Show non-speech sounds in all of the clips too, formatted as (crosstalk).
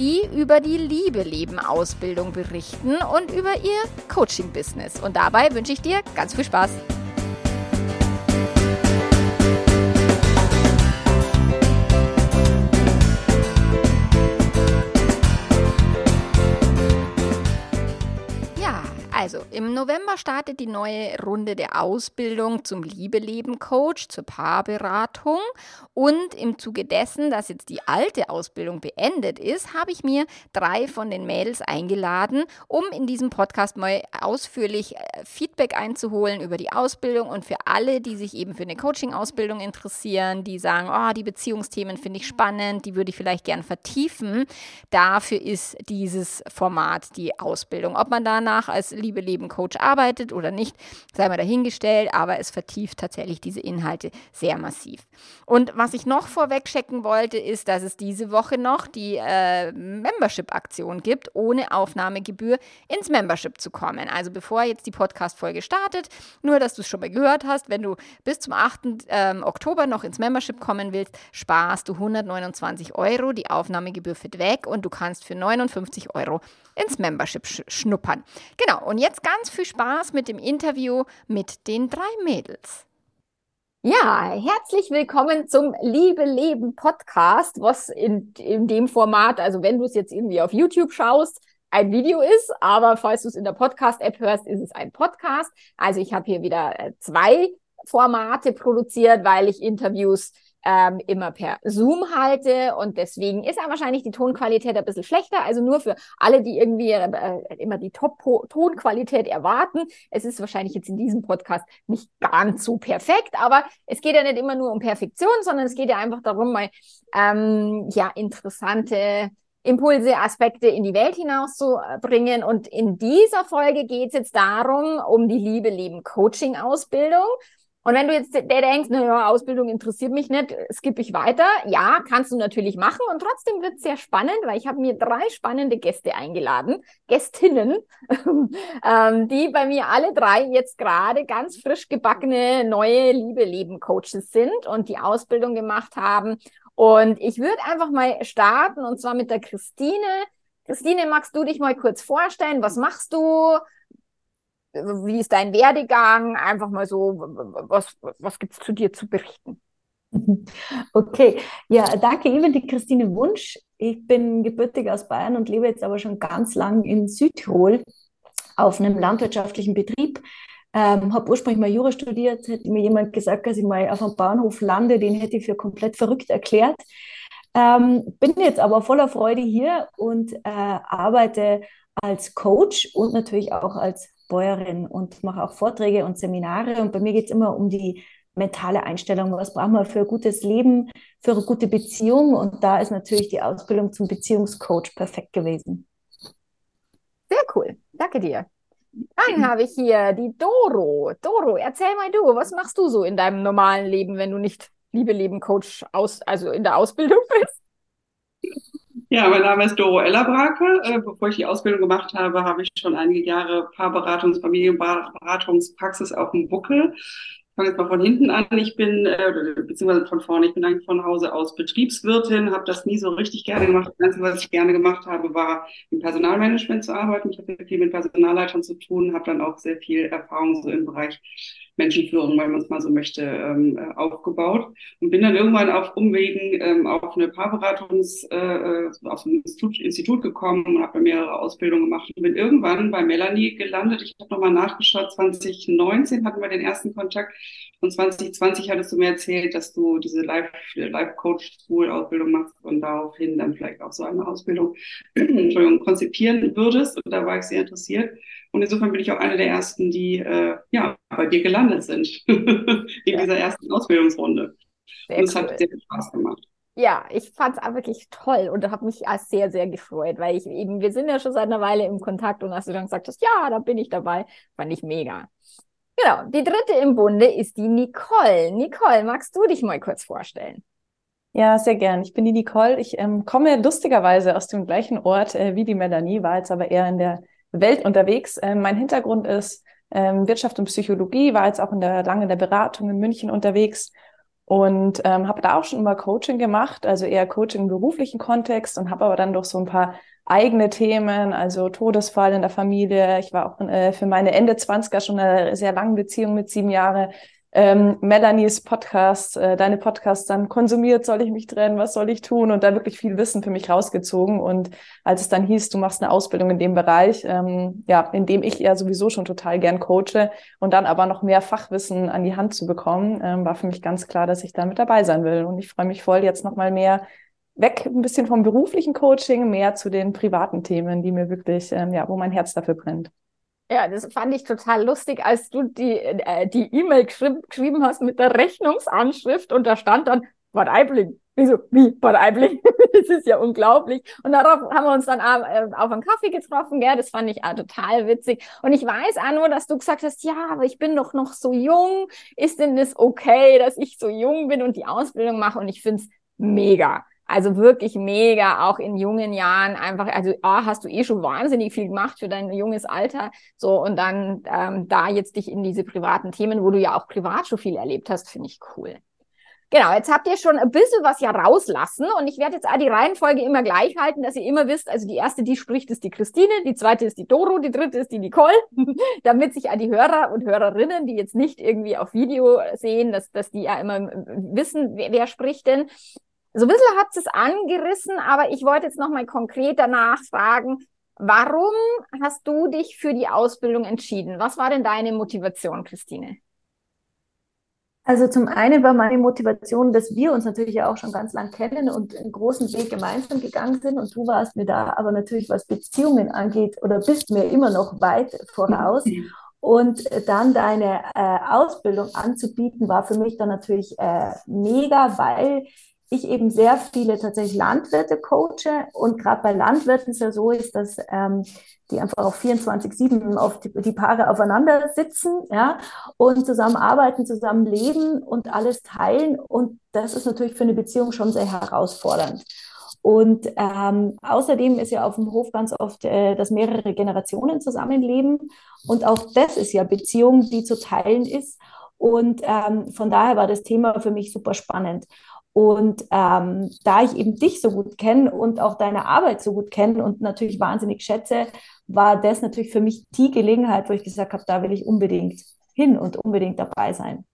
die über die Liebe leben Ausbildung berichten und über ihr Coaching-Business. Und dabei wünsche ich dir ganz viel Spaß. Also, im November startet die neue Runde der Ausbildung zum Liebeleben-Coach, zur Paarberatung. Und im Zuge dessen, dass jetzt die alte Ausbildung beendet ist, habe ich mir drei von den Mädels eingeladen, um in diesem Podcast mal ausführlich äh, Feedback einzuholen über die Ausbildung und für alle, die sich eben für eine Coaching-Ausbildung interessieren, die sagen, oh, die Beziehungsthemen finde ich spannend, die würde ich vielleicht gern vertiefen. Dafür ist dieses Format die Ausbildung. Ob man danach als Liebe Leben Coach arbeitet oder nicht, sei mal dahingestellt, aber es vertieft tatsächlich diese Inhalte sehr massiv. Und was ich noch vorweg checken wollte, ist, dass es diese Woche noch die äh, Membership-Aktion gibt, ohne Aufnahmegebühr ins Membership zu kommen. Also bevor jetzt die Podcast-Folge startet, nur dass du es schon mal gehört hast, wenn du bis zum 8. Ähm, Oktober noch ins Membership kommen willst, sparst du 129 Euro, die Aufnahmegebühr fällt weg und du kannst für 59 Euro ins Membership sch schnuppern. Genau, und jetzt ganz viel Spaß mit dem Interview mit den drei Mädels. Ja, herzlich willkommen zum Liebe Leben Podcast, was in, in dem Format, also wenn du es jetzt irgendwie auf YouTube schaust, ein Video ist, aber falls du es in der Podcast-App hörst, ist es ein Podcast. Also ich habe hier wieder äh, zwei Formate produziert, weil ich Interviews ähm, immer per Zoom halte und deswegen ist ja wahrscheinlich die Tonqualität ein bisschen schlechter. Also nur für alle, die irgendwie äh, immer die Top-Tonqualität erwarten. Es ist wahrscheinlich jetzt in diesem Podcast nicht ganz so perfekt, aber es geht ja nicht immer nur um Perfektion, sondern es geht ja einfach darum, mal ähm, ja interessante Impulse, Aspekte in die Welt hinauszubringen. Und in dieser Folge geht es jetzt darum, um die Liebe, Leben, Coaching-Ausbildung. Und wenn du jetzt denkst, naja, Ausbildung interessiert mich nicht, skippe ich weiter. Ja, kannst du natürlich machen. Und trotzdem wird es sehr spannend, weil ich habe mir drei spannende Gäste eingeladen, Gästinnen, (laughs) ähm, die bei mir alle drei jetzt gerade ganz frisch gebackene neue Liebe-Leben-Coaches sind und die Ausbildung gemacht haben. Und ich würde einfach mal starten und zwar mit der Christine. Christine, magst du dich mal kurz vorstellen? Was machst du? Wie ist dein Werdegang? Einfach mal so, was, was gibt es zu dir zu berichten? (laughs) Okay, ja, danke. Bin die Christine Wunsch. Ich bin gebürtig aus Bayern und lebe jetzt aber schon ganz lang in Südtirol auf einem landwirtschaftlichen Betrieb. Ähm, habe ursprünglich mal Jura studiert, hätte mir jemand gesagt, dass ich mal auf einem Bauernhof lande, den hätte ich für komplett verrückt erklärt. Ähm, bin jetzt aber voller Freude hier und äh, arbeite als Coach und natürlich auch als Bäuerin und mache auch Vorträge und Seminare. Und bei mir geht es immer um die mentale Einstellung. Was brauchen wir für ein gutes Leben, für eine gute Beziehung? Und da ist natürlich die Ausbildung zum Beziehungscoach perfekt gewesen. Sehr cool. Danke dir. Dann habe ich hier die Doro. Doro, erzähl mal du, was machst du so in deinem normalen Leben, wenn du nicht Liebe Leben Coach aus, also in der Ausbildung bist? Ja, mein Name ist Doro Ellerbrake. Äh, bevor ich die Ausbildung gemacht habe, habe ich schon einige Jahre Paarberatungs-, Familienberatungspraxis auf dem Buckel. Ich fange jetzt mal von hinten an. Ich bin, äh, beziehungsweise von vorne, ich bin eigentlich von Hause aus Betriebswirtin, habe das nie so richtig gerne gemacht. Das Einzige, was ich gerne gemacht habe, war im Personalmanagement zu arbeiten. Ich habe viel mit Personalleitern zu tun, habe dann auch sehr viel Erfahrung so im Bereich Menschenführung, wenn man es mal so möchte, ähm, äh, aufgebaut und bin dann irgendwann auf Umwegen ähm, auf eine Paarberatungs, äh, äh auf ein Institut, Institut gekommen und habe mehrere Ausbildungen gemacht und bin irgendwann bei Melanie gelandet. Ich habe nochmal nachgeschaut, 2019 hatten wir den ersten Kontakt und 2020 hattest du mir erzählt, dass du diese Life, Life machst und daraufhin dann vielleicht auch so eine Ausbildung (clears throat) Entschuldigung, konzipieren würdest. Und da war ich sehr interessiert. Und insofern bin ich auch eine der ersten, die äh, ja bei dir gelandet sind (laughs) in ja. dieser ersten Ausbildungsrunde. Sehr und es cool. hat sehr viel Spaß gemacht. Ja, ich fand es wirklich toll und habe mich sehr, sehr gefreut, weil ich eben, wir sind ja schon seit einer Weile im Kontakt und als du dann gesagt hast, ja, da bin ich dabei, fand ich mega. Genau, die dritte im Bunde ist die Nicole. Nicole, magst du dich mal kurz vorstellen? Ja, sehr gern. Ich bin die Nicole. Ich ähm, komme lustigerweise aus dem gleichen Ort äh, wie die Melanie, war jetzt aber eher in der Welt unterwegs. Ähm, mein Hintergrund ist ähm, Wirtschaft und Psychologie, war jetzt auch in der, lange in der Beratung in München unterwegs und ähm, habe da auch schon immer Coaching gemacht, also eher Coaching im beruflichen Kontext und habe aber dann doch so ein paar eigene Themen, also Todesfall in der Familie. Ich war auch äh, für meine Ende 20er schon eine sehr lange Beziehung mit sieben Jahre ähm, Melanies Podcast, äh, deine Podcasts dann konsumiert, soll ich mich trennen, was soll ich tun und da wirklich viel Wissen für mich rausgezogen. Und als es dann hieß, du machst eine Ausbildung in dem Bereich, ähm, ja, in dem ich ja sowieso schon total gern coache und dann aber noch mehr Fachwissen an die Hand zu bekommen, ähm, war für mich ganz klar, dass ich da mit dabei sein will. Und ich freue mich voll, jetzt nochmal mehr weg ein bisschen vom beruflichen Coaching, mehr zu den privaten Themen, die mir wirklich, ähm, ja, wo mein Herz dafür brennt. Ja, das fand ich total lustig, als du die äh, die E-Mail geschri geschrieben hast mit der Rechnungsanschrift und da stand dann Bad Aibling. Wieso? Wie? Bad Aibling? (laughs) das ist ja unglaublich. Und darauf haben wir uns dann äh, auf einen Kaffee getroffen, gell? Das fand ich auch total witzig. Und ich weiß auch nur, dass du gesagt hast, ja, aber ich bin doch noch so jung. Ist denn das okay, dass ich so jung bin und die Ausbildung mache? Und ich find's mega. Also wirklich mega, auch in jungen Jahren einfach, also A, hast du eh schon wahnsinnig viel gemacht für dein junges Alter, so und dann ähm, da jetzt dich in diese privaten Themen, wo du ja auch privat schon viel erlebt hast, finde ich cool. Genau, jetzt habt ihr schon ein bisschen was ja rauslassen und ich werde jetzt die Reihenfolge immer gleich halten, dass ihr immer wisst, also die erste, die spricht, ist die Christine, die zweite ist die Doro, die dritte ist die Nicole, (laughs) damit sich die Hörer und Hörerinnen, die jetzt nicht irgendwie auf Video sehen, dass, dass die ja immer wissen, wer, wer spricht denn. So ein bisschen hat es angerissen, aber ich wollte jetzt nochmal konkret danach fragen, warum hast du dich für die Ausbildung entschieden? Was war denn deine Motivation, Christine? Also zum einen war meine Motivation, dass wir uns natürlich ja auch schon ganz lang kennen und einen großen Weg gemeinsam gegangen sind und du warst mir da aber natürlich, was Beziehungen angeht oder bist mir immer noch weit voraus. Und dann deine äh, Ausbildung anzubieten, war für mich dann natürlich äh, mega, weil ich eben sehr viele tatsächlich Landwirte coache und gerade bei Landwirten es ja so ist, dass ähm, die einfach auf 24-7 auf die, die, Paare aufeinander sitzen ja, und zusammen arbeiten, zusammen leben und alles teilen. Und das ist natürlich für eine Beziehung schon sehr herausfordernd. Und ähm, außerdem ist ja auf dem Hof ganz oft, äh, dass mehrere Generationen zusammenleben. Und auch das ist ja Beziehung, die zu teilen ist. Und ähm, von daher war das Thema für mich super spannend. Und ähm, da ich eben dich so gut kenne und auch deine Arbeit so gut kenne und natürlich wahnsinnig schätze, war das natürlich für mich die Gelegenheit, wo ich gesagt habe, da will ich unbedingt hin und unbedingt dabei sein.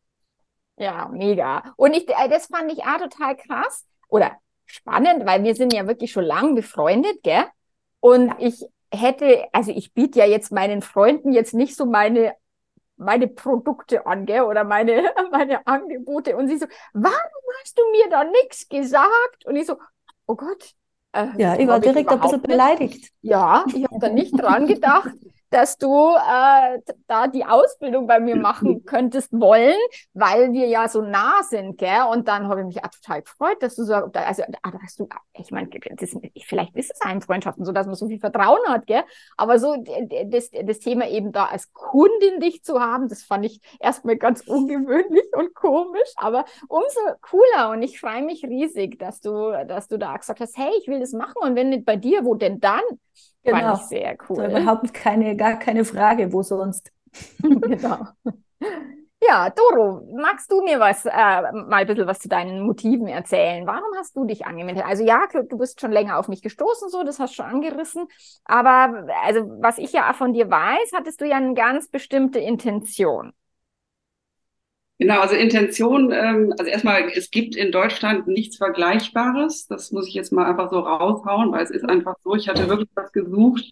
Ja, mega. Und ich, äh, das fand ich auch total krass oder spannend, weil wir sind ja wirklich schon lang befreundet, gell? Und ich hätte, also ich biete ja jetzt meinen Freunden jetzt nicht so meine meine Produkte an, gell, oder meine, (laughs) meine Angebote. Und sie so, warum hast du mir da nichts gesagt? Und ich so, oh Gott. Äh, ja, ich war direkt ein bisschen beleidigt. Ja, ich habe da nicht dran gedacht (laughs) dass du äh, da die Ausbildung bei mir machen (laughs) könntest wollen, weil wir ja so nah sind, gell? Und dann habe ich mich auch total gefreut, dass du so, also ah, da hast du, ich meine, vielleicht ist es ein Freundschaften, so dass man so viel Vertrauen hat, gell? Aber so das, das Thema eben da als Kundin dich zu haben, das fand ich erstmal ganz ungewöhnlich und komisch, aber umso cooler und ich freue mich riesig, dass du, dass du da gesagt hast, hey, ich will das machen und wenn nicht bei dir, wo denn dann? Genau. Fand ich sehr cool. Also überhaupt keine, gar keine Frage, wo sonst. (laughs) (laughs) genau. Ja, Doro, magst du mir was, äh, mal ein bisschen was zu deinen Motiven erzählen? Warum hast du dich angemeldet? Also ja, du bist schon länger auf mich gestoßen, so, das hast du schon angerissen. Aber also, was ich ja von dir weiß, hattest du ja eine ganz bestimmte Intention. Genau, also Intention, ähm, also erstmal, es gibt in Deutschland nichts Vergleichbares. Das muss ich jetzt mal einfach so raushauen, weil es ist einfach so, ich hatte wirklich was gesucht,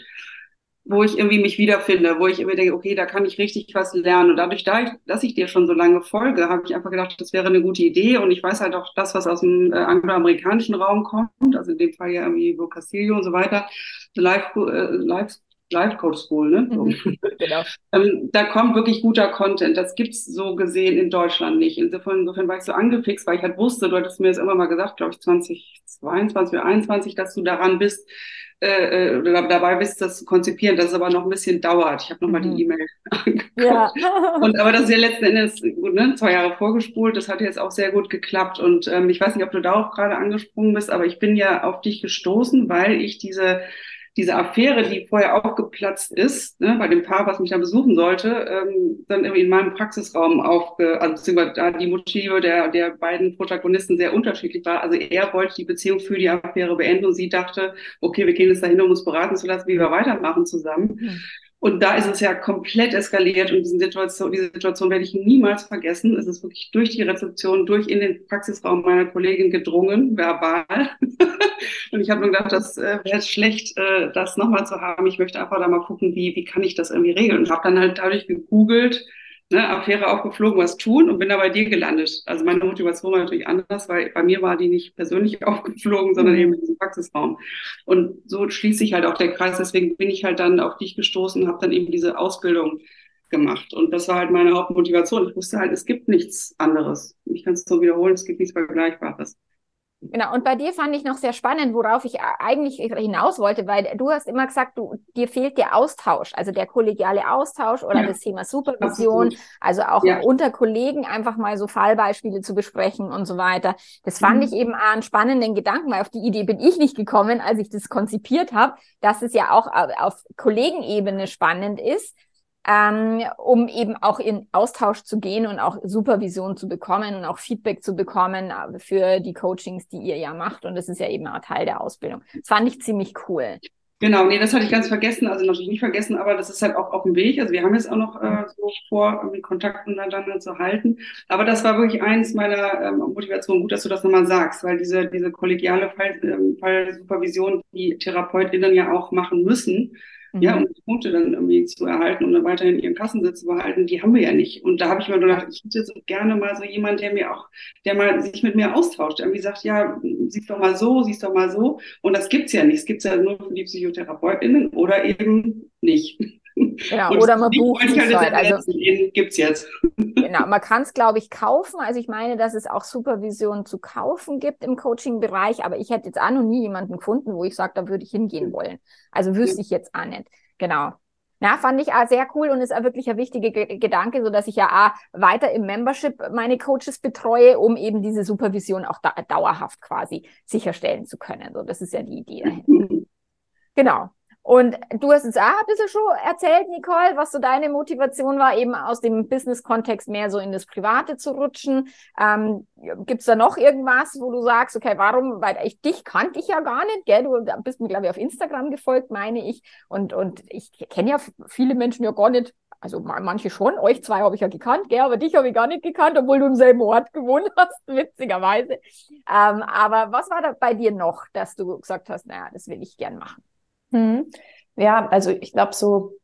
wo ich irgendwie mich wiederfinde, wo ich irgendwie denke, okay, da kann ich richtig was lernen. Und dadurch, dass ich dir schon so lange folge, habe ich einfach gedacht, das wäre eine gute Idee. Und ich weiß halt auch das, was aus dem äh, angloamerikanischen Raum kommt, also in dem Fall ja irgendwie Vocacilio und so weiter, Live, äh, Live Life Coach School, ne? Mhm, (laughs) genau. ähm, da kommt wirklich guter Content. Das gibt's so gesehen in Deutschland nicht. Insofern, insofern war ich so angefixt, weil ich halt wusste, du hattest mir das immer mal gesagt, glaube ich, 2022 oder 2021, dass du daran bist, äh, äh dabei bist, das zu konzipieren, dass es aber noch ein bisschen dauert. Ich habe nochmal mhm. die E-Mail (laughs) angeguckt. Ja. und aber das ist ja letzten Endes gut, ne, zwei Jahre vorgespult. Das hat jetzt auch sehr gut geklappt. Und ähm, ich weiß nicht, ob du darauf gerade angesprungen bist, aber ich bin ja auf dich gestoßen, weil ich diese diese Affäre, die vorher aufgeplatzt ist, ne, bei dem Paar, was mich da besuchen sollte, ähm, dann irgendwie in meinem Praxisraum aufge, also beziehungsweise da die Motive der, der beiden Protagonisten sehr unterschiedlich war. Also er wollte die Beziehung für die Affäre beenden und sie dachte, okay, wir gehen jetzt dahin, um uns beraten zu lassen, wie wir weitermachen zusammen. Und da ist es ja komplett eskaliert und diese Situation, diese Situation werde ich niemals vergessen. Es ist wirklich durch die Rezeption, durch in den Praxisraum meiner Kollegin gedrungen, verbal. (laughs) und ich habe mir gedacht, das äh, wäre schlecht, äh, das nochmal zu haben. Ich möchte einfach da mal gucken, wie, wie kann ich das irgendwie regeln. Und habe dann halt dadurch gegoogelt, ne, Affäre aufgeflogen, was tun und bin da bei dir gelandet. Also meine Motivation war natürlich anders, weil bei mir war die nicht persönlich (laughs) aufgeflogen, sondern eben in diesem Praxisraum. Und so schließt sich halt auch der Kreis. Deswegen bin ich halt dann auf dich gestoßen und habe dann eben diese Ausbildung gemacht. Und das war halt meine Hauptmotivation. Ich wusste halt, es gibt nichts anderes. Ich kann es so wiederholen, es gibt nichts Vergleichbares. Genau, und bei dir fand ich noch sehr spannend, worauf ich eigentlich hinaus wollte, weil du hast immer gesagt, du, dir fehlt der Austausch, also der kollegiale Austausch oder ja. das Thema Supervision, Absolut. also auch ja. unter Kollegen einfach mal so Fallbeispiele zu besprechen und so weiter. Das fand mhm. ich eben einen spannenden Gedanken, weil auf die Idee bin ich nicht gekommen, als ich das konzipiert habe, dass es ja auch auf Kollegenebene spannend ist, ähm, um eben auch in Austausch zu gehen und auch Supervision zu bekommen und auch Feedback zu bekommen äh, für die Coachings, die ihr ja macht. Und das ist ja eben auch Teil der Ausbildung. Das fand ich ziemlich cool. Genau, nee, das hatte ich ganz vergessen, also natürlich nicht vergessen, aber das ist halt auch auf dem Weg. Also wir haben jetzt auch noch äh, so vor, irgendwie Kontakt untereinander zu halten. Aber das war wirklich eins meiner ähm, Motivationen. Gut, dass du das nochmal sagst, weil diese, diese kollegiale Fall, ähm, Fallsupervision, die TherapeutInnen ja auch machen müssen, ja, mhm. um die Punkte dann irgendwie zu erhalten und dann weiterhin ihren Kassensitz zu behalten, die haben wir ja nicht. Und da habe ich mir gedacht, ich hätte so gerne mal so jemand, der mir auch, der mal sich mit mir austauscht, der irgendwie sagt, ja, siehst doch mal so, siehst doch mal so. Und das gibt's ja nicht. Es gibt's ja nur für die PsychotherapeutInnen oder eben nicht. Genau, oder man bucht es halt. Also, gibt's jetzt. Genau, man kann es, glaube ich, kaufen. Also ich meine, dass es auch Supervision zu kaufen gibt im Coaching-Bereich, aber ich hätte jetzt auch noch nie jemanden gefunden, wo ich sage, da würde ich hingehen wollen. Also wüsste ich jetzt auch nicht. Genau. Ja, fand ich auch sehr cool und ist auch wirklich ein wichtiger G Gedanke, so dass ich ja auch weiter im Membership meine Coaches betreue, um eben diese Supervision auch da dauerhaft quasi sicherstellen zu können. So, das ist ja die Idee dahinter. (laughs) Genau. Und du hast es auch ein bisschen schon erzählt, Nicole, was so deine Motivation war, eben aus dem Business-Kontext mehr so in das Private zu rutschen. Ähm, Gibt es da noch irgendwas, wo du sagst, okay, warum? Weil ich dich kannte ich ja gar nicht, gell? Du bist mir, glaube ich, auf Instagram gefolgt, meine ich. Und, und ich kenne ja viele Menschen ja gar nicht, also manche schon, euch zwei habe ich ja gekannt, gell? aber dich habe ich gar nicht gekannt, obwohl du im selben Ort gewohnt (laughs) hast, witzigerweise. Ähm, aber was war da bei dir noch, dass du gesagt hast, naja, das will ich gern machen? Mhm. Ja, also ich glaube so,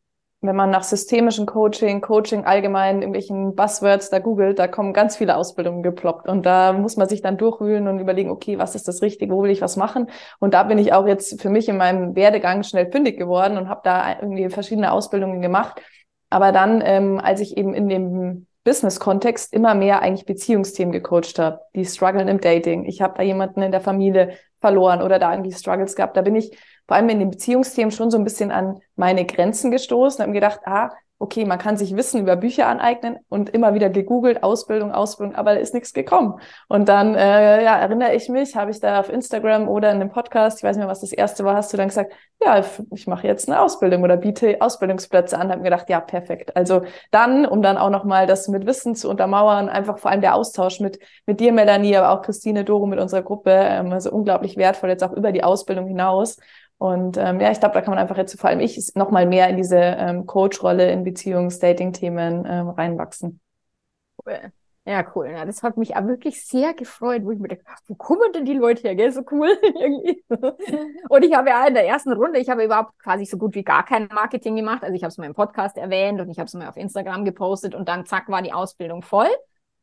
wenn man nach systemischem Coaching, Coaching allgemein, irgendwelchen Buzzwords da googelt, da kommen ganz viele Ausbildungen geploppt und da muss man sich dann durchwühlen und überlegen, okay, was ist das Richtige, wo will ich was machen? Und da bin ich auch jetzt für mich in meinem Werdegang schnell fündig geworden und habe da irgendwie verschiedene Ausbildungen gemacht. Aber dann, ähm, als ich eben in dem Business-Kontext immer mehr eigentlich Beziehungsthemen gecoacht habe, die strugglen im Dating. Ich habe da jemanden in der Familie verloren oder da irgendwie Struggles gehabt. Da bin ich vor allem in den Beziehungsthemen schon so ein bisschen an meine Grenzen gestoßen habe gedacht, ah, okay, man kann sich Wissen über Bücher aneignen und immer wieder gegoogelt, Ausbildung, Ausbildung, aber da ist nichts gekommen. Und dann, äh, ja, erinnere ich mich, habe ich da auf Instagram oder in einem Podcast, ich weiß nicht mehr, was das erste war, hast du dann gesagt, ja, ich mache jetzt eine Ausbildung oder biete Ausbildungsplätze an, habe mir gedacht, ja, perfekt. Also dann, um dann auch nochmal das mit Wissen zu untermauern, einfach vor allem der Austausch mit, mit dir, Melanie, aber auch Christine Doro mit unserer Gruppe, ähm, also unglaublich wertvoll, jetzt auch über die Ausbildung hinaus. Und ähm, ja, ich glaube, da kann man einfach jetzt vor allem ich noch mal mehr in diese ähm, Coach-Rolle in Beziehungs-, Dating-Themen ähm, reinwachsen. Cool. Ja, cool. Ja, das hat mich auch wirklich sehr gefreut, wo ich mir dachte, wo kommen denn die Leute her, gell? So cool (laughs) irgendwie. Und ich habe ja in der ersten Runde, ich habe überhaupt quasi so gut wie gar kein Marketing gemacht. Also ich habe es mal im Podcast erwähnt und ich habe es mal auf Instagram gepostet und dann zack war die Ausbildung voll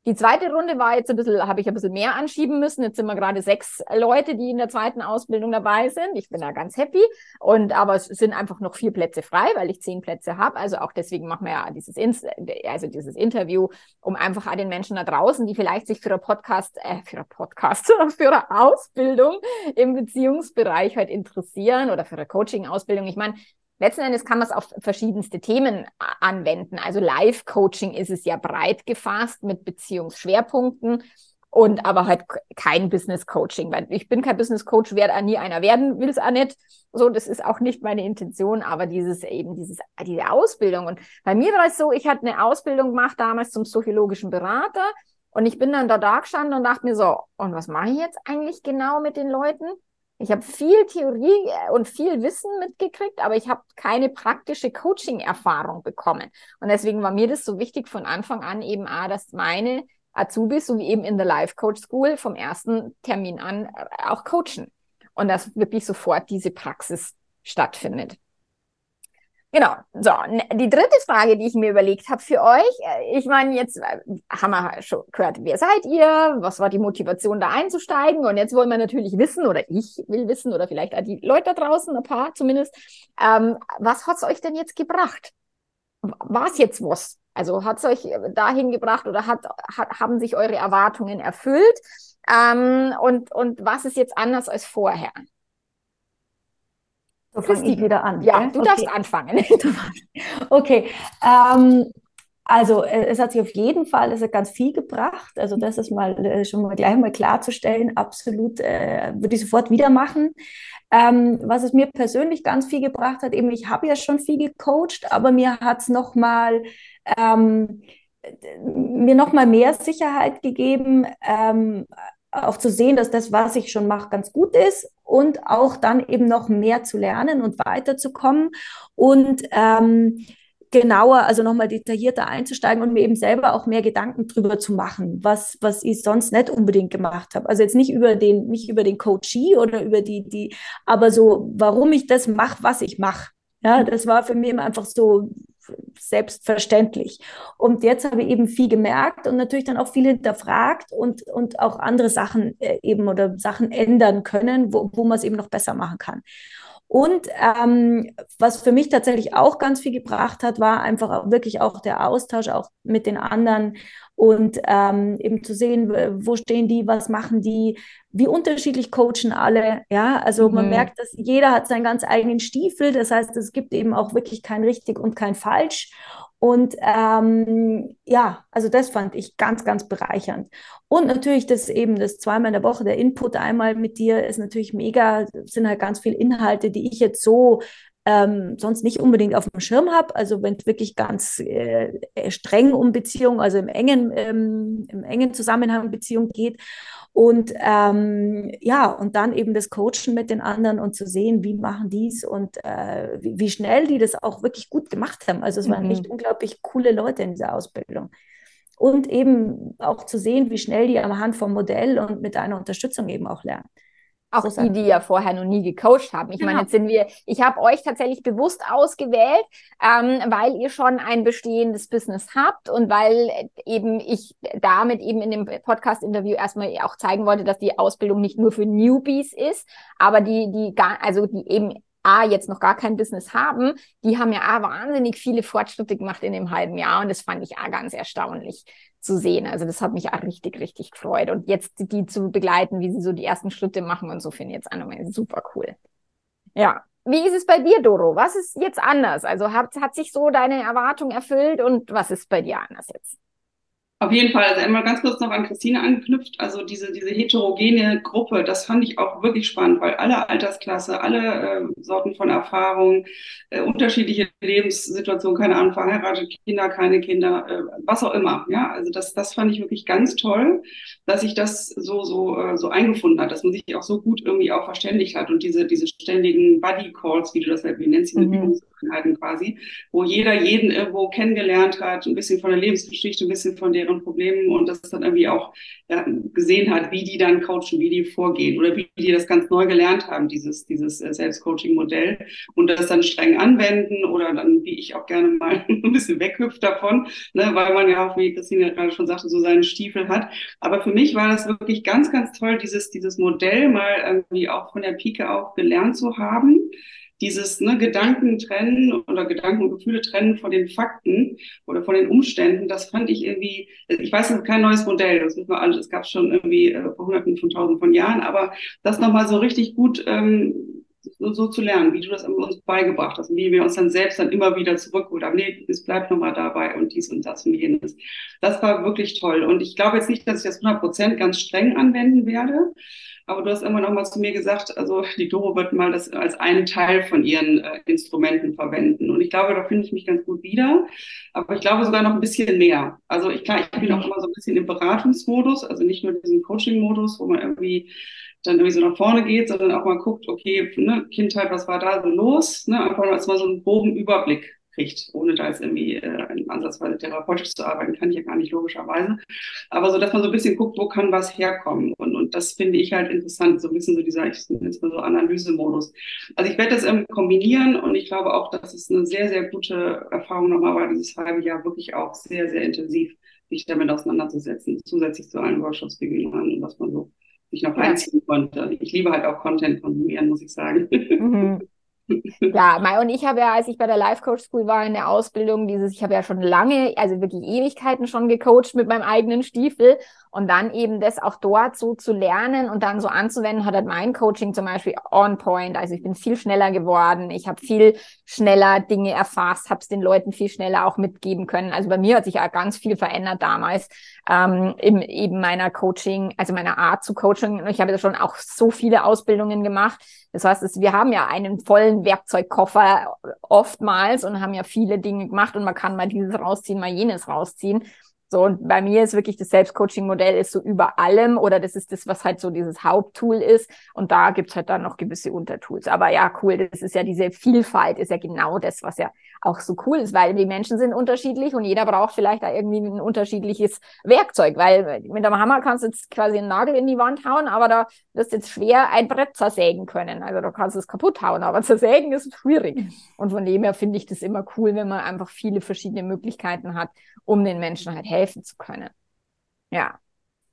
Die zweite Runde war jetzt ein bisschen, habe ich ein bisschen mehr anschieben müssen. Jetzt sind wir gerade sechs Leute, die in der zweiten Ausbildung dabei sind. Ich bin da ganz happy. Und aber es sind einfach noch vier Plätze frei, weil ich zehn Plätze habe. Also auch deswegen machen wir ja dieses, Inst also dieses Interview, um einfach den Menschen da draußen, die vielleicht sich für ein Podcast, äh, für ein Podcast, (laughs) für eine Ausbildung im Beziehungsbereich halt interessieren oder für eine Coaching-Ausbildung. Ich meine, letzten Endes kann man es auf verschiedenste Themen anwenden. Also Live-Coaching ist es ja breit gefasst mit Beziehungsschwerpunkten und aber halt kein Business Coaching, weil ich bin kein Business Coach, werde auch nie einer werden, will es auch nicht. So, das ist auch nicht meine Intention, aber dieses eben dieses diese Ausbildung und bei mir war es so, ich hatte eine Ausbildung gemacht damals zum psychologischen Berater und ich bin dann da da gestanden und dachte mir so, und was mache ich jetzt eigentlich genau mit den Leuten? Ich habe viel Theorie äh, und viel Wissen mitgekriegt, aber ich habe keine praktische Coaching-Erfahrung bekommen. Und deswegen war mir das so wichtig von Anfang an eben auch, dass meine Azubis, so wie eben in der Life Coach School, vom ersten Termin an äh, auch coachen. Und dass wirklich sofort diese Praxis stattfindet. Genau. So, die dritte Frage, die ich mir überlegt habe für euch, äh, ich meine, jetzt äh, haben wir schon gehört, wer seid ihr? Was war die Motivation, da einzusteigen? Und jetzt wollen wir natürlich wissen, oder ich will wissen, oder vielleicht auch die Leute da draußen, ein paar zumindest, ähm, was hat's euch denn jetzt gebracht? War es jetzt was? Also hat's euch dahin gebracht oder hat, hat, haben sich eure Erwartungen erfüllt? Ähm, und, und was ist jetzt anders als vorher? So fange ich wieder an. Ja, du okay. darfst anfangen. (laughs) okay. Ähm, also äh, es hat sich auf jeden Fall es hat ganz viel gebracht. Also das ist mal äh, schon mal gleich mal klarzustellen. Absolut äh, würde ich sofort wieder machen. Ähm, was es mir persönlich ganz viel gebracht hat, eben ich habe ja schon viel gecoacht, aber mir hat es noch mal ähm, mir noch mal mehr Sicherheit gegeben, ähm, auch zu sehen, dass das, was ich schon mache, ganz gut ist und auch dann eben noch mehr zu lernen und weiterzukommen und ähm, genauer, also nochmal detaillierter einzusteigen und mir eben selber auch mehr Gedanken drüber zu machen, was, was ich sonst nicht unbedingt gemacht habe. Also jetzt nicht über den, nicht über den Coachie oder über die, die, aber so, warum ich das mache, was ich mache. Ja, das war für mich einfach so selbstverständlich. Und jetzt habe ich eben viel gemerkt und natürlich dann auch viel hinterfragt und, und auch andere Sachen äh, eben oder Sachen ändern können, wo, wo man es eben noch besser machen kann. Und ähm, was für mich tatsächlich auch ganz viel gebracht hat, war einfach wirklich auch der Austausch auch mit den anderen und ähm, eben zu sehen, wo stehen die, was machen die, wie unterschiedlich coachen alle. Ja, also mhm. man merkt, dass jeder hat seinen ganz eigenen Stiefel. Das heißt, es gibt eben auch wirklich kein richtig und kein falsch. Und ähm, ja, also das fand ich ganz, ganz bereichernd. Und natürlich das eben das zweimal in der Woche, der Input einmal mit dir ist natürlich mega, sind halt ganz viele Inhalte, die ich jetzt so ähm, sonst nicht unbedingt auf dem Schirm habe. Also wenn es wirklich ganz äh, streng um Beziehung, also im engen, ähm, im engen Zusammenhang Beziehung geht. Und ähm, ja, und dann eben das Coachen mit den anderen und zu sehen, wie machen die es und äh, wie, wie, schnell die das auch wirklich gut gemacht haben. Also es waren mhm. echt unglaublich coole Leute in dieser Ausbildung. Und eben auch zu sehen, wie schnell die am Hand vom Modell und mit einer Unterstützung eben auch lernen. Auch die, die ja vorher noch nie gecoacht haben. Ich genau. meine, jetzt sind wir, ich habe euch tatsächlich bewusst ausgewählt, ähm, weil ihr schon ein bestehendes Business habt und weil eben ich damit eben in dem Podcast-Interview erstmal auch zeigen wollte, dass die Ausbildung nicht nur für Newbies ist, aber die, die gar, also die eben A, jetzt noch gar kein Business haben, die haben ja A, wahnsinnig viele Fortschritte gemacht in dem halben Jahr und das fand ich A, ganz erstaunlich zu sehen. Also das hat mich auch richtig, richtig gefreut. Und jetzt die zu begleiten, wie sie so die ersten Schritte machen und so, finde ich jetzt auch nochmal super cool. Ja. Wie ist es bei dir, Doro? Was ist jetzt anders? Also hat, hat sich so deine Erwartung erfüllt und was ist bei dir anders jetzt? Auf jeden Fall. Also einmal ganz kurz noch an Christine angeknüpft. Also diese, diese heterogene Gruppe, das fand ich auch wirklich spannend, weil alle Altersklasse, alle äh, Sorten von Erfahrungen, äh, unterschiedliche Lebenssituationen, keine Ahnung, verheiratet, Kinder, keine Kinder, äh, was auch immer. Ja, also das, das fand ich wirklich ganz toll, dass sich das so, so, äh, so eingefunden hat, dass man sich auch so gut irgendwie auch verständigt hat und diese, diese ständigen Buddy Calls, wie du das halt nennst, diese mhm Einheiten quasi, wo jeder jeden irgendwo kennengelernt hat, ein bisschen von der Lebensgeschichte, ein bisschen von deren Problemen und das dann irgendwie auch ja, gesehen hat, wie die dann coachen, wie die vorgehen oder wie die das ganz neu gelernt haben, dieses, dieses äh, Selbstcoaching-Modell und das dann streng anwenden oder dann, wie ich auch gerne mal (laughs) ein bisschen weghüpft davon, ne, weil man ja auch, wie Christine gerade schon sagte, so seinen Stiefel hat. Aber für mich war das wirklich ganz, ganz toll, dieses, dieses Modell mal irgendwie auch von der Pike auf gelernt zu haben dieses ne, Gedanken trennen oder Gedanken und Gefühle trennen von den Fakten oder von den Umständen, das fand ich irgendwie, ich weiß, es ist kein neues Modell, das wissen wir alle, das gab schon irgendwie äh, vor hunderten von tausenden von Jahren, aber das nochmal so richtig gut ähm, so, so zu lernen, wie du das uns beigebracht hast, wie wir uns dann selbst dann immer wieder zurückholen. Aber nee, es bleibt nochmal dabei und dies und das und jenes. Das war wirklich toll. Und ich glaube jetzt nicht, dass ich das 100 Prozent ganz streng anwenden werde. Aber du hast immer noch mal zu mir gesagt, also die Doro wird mal das als einen Teil von ihren äh, Instrumenten verwenden. Und ich glaube, da finde ich mich ganz gut wieder. Aber ich glaube sogar noch ein bisschen mehr. Also ich, klar, ich bin auch immer so ein bisschen im Beratungsmodus, also nicht nur diesen Coaching-Modus, wo man irgendwie dann irgendwie so nach vorne geht, sondern auch mal guckt, okay, ne, Kindheit, was war da so los? Ne? Einfach mal so einen groben Überblick kriegt, ohne da jetzt irgendwie äh, ansatzweise therapeutisch zu arbeiten, kann ich ja gar nicht logischerweise. Aber so, dass man so ein bisschen guckt, wo kann was herkommen. Und, und das finde ich halt interessant, so ein bisschen so dieser, ich nenne es mal so Analysemodus. Also ich werde das ähm, kombinieren und ich glaube auch, dass es eine sehr, sehr gute Erfahrung nochmal war, dieses halbe Jahr wirklich auch sehr, sehr intensiv sich damit auseinanderzusetzen, zusätzlich zu allen Workshops, wir und was man so sich noch reinziehen konnte. Ich liebe halt auch Content konsumieren, muss ich sagen. Mhm. (laughs) Ja, und ich habe ja, als ich bei der Life Coach School war in der Ausbildung, dieses, ich habe ja schon lange, also wirklich Ewigkeiten schon gecoacht mit meinem eigenen Stiefel und dann eben das auch dort so zu lernen und dann so anzuwenden, hat halt mein Coaching zum Beispiel on point. Also ich bin viel schneller geworden, ich habe viel schneller Dinge erfasst, habe es den Leuten viel schneller auch mitgeben können. Also bei mir hat sich auch ganz viel verändert damals ähm, im eben meiner Coaching, also meiner Art zu Coaching. Und ich habe ja schon auch so viele Ausbildungen gemacht. Das heißt, wir haben ja einen vollen Werkzeugkoffer oftmals und haben ja viele Dinge gemacht und man kann mal dieses rausziehen, mal jenes rausziehen. So, und bei mir ist wirklich das Selbstcoaching-Modell ist so über allem oder das ist das, was halt so dieses Haupttool ist. Und da gibt's halt dann noch gewisse Untertools. Aber ja, cool, das ist ja diese Vielfalt, ist ja genau das, was ja auch so cool ist, weil die Menschen sind unterschiedlich und jeder braucht vielleicht da irgendwie ein unterschiedliches Werkzeug, weil mit dem Hammer kannst du jetzt quasi einen Nagel in die Wand hauen, aber da wirst du jetzt schwer ein Brett zersägen können. Also da kannst du es kaputt hauen, aber (laughs) zersägen ist schwierig. Und von dem her finde ich das immer cool, wenn man einfach viele verschiedene Möglichkeiten hat, um den Menschen halt helfen zu können. Ja.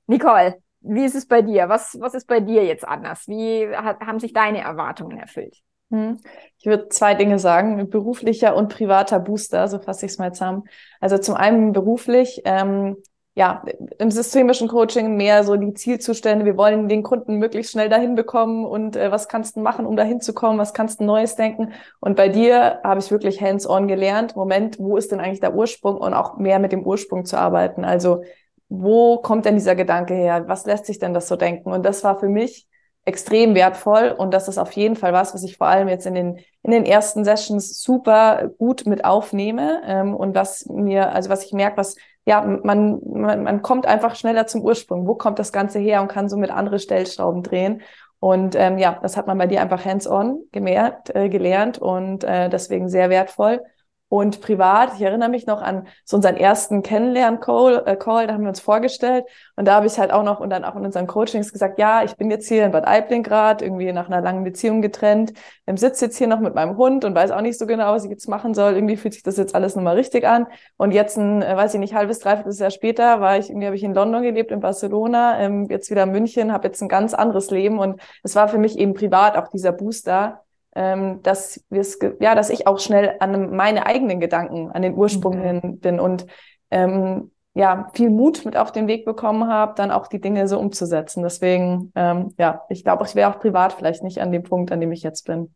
Nicole, wie ist es bei dir? Was, was ist bei dir jetzt anders? Wie hat, haben sich deine Erwartungen erfüllt? Hm. Ich würde zwei Dinge sagen, beruflicher und privater Booster, so fasse ich es mal zusammen. Also zum einen beruflich, ähm, ja, im systemischen Coaching mehr so die Zielzustände. Wir wollen den Kunden möglichst schnell dahin bekommen und äh, was kannst du machen, um dahin zu kommen? Was kannst du Neues denken? Und bei dir habe ich wirklich hands-on gelernt. Moment, wo ist denn eigentlich der Ursprung und auch mehr mit dem Ursprung zu arbeiten? Also wo kommt denn dieser Gedanke her? Was lässt sich denn das so denken? Und das war für mich extrem wertvoll und das ist auf jeden Fall was, was ich vor allem jetzt in den in den ersten Sessions super gut mit aufnehme ähm, und was mir also was ich merke, was ja man, man man kommt einfach schneller zum Ursprung. Wo kommt das Ganze her und kann somit andere Stellschrauben drehen und ähm, ja, das hat man bei dir einfach hands-on gemerkt, äh, gelernt und äh, deswegen sehr wertvoll. Und privat, ich erinnere mich noch an so unseren ersten Kennenlern-Call, äh, Call, da haben wir uns vorgestellt. Und da habe ich halt auch noch und dann auch in unseren Coachings gesagt, ja, ich bin jetzt hier in Bad Aibling gerade, irgendwie nach einer langen Beziehung getrennt, ähm, sitze jetzt hier noch mit meinem Hund und weiß auch nicht so genau, was ich jetzt machen soll. Irgendwie fühlt sich das jetzt alles nochmal richtig an. Und jetzt ein, äh, weiß ich nicht, halbes, dreiviertel Jahr später war ich, irgendwie habe ich in London gelebt, in Barcelona, ähm, jetzt wieder in München, habe jetzt ein ganz anderes Leben. Und es war für mich eben privat auch dieser Booster, ähm, dass wir es, ja, dass ich auch schnell an meine eigenen Gedanken, an den Ursprung mhm. hin bin und ähm, ja, viel Mut mit auf den Weg bekommen habe, dann auch die Dinge so umzusetzen. Deswegen, ähm, ja, ich glaube, ich wäre auch privat vielleicht nicht an dem Punkt, an dem ich jetzt bin.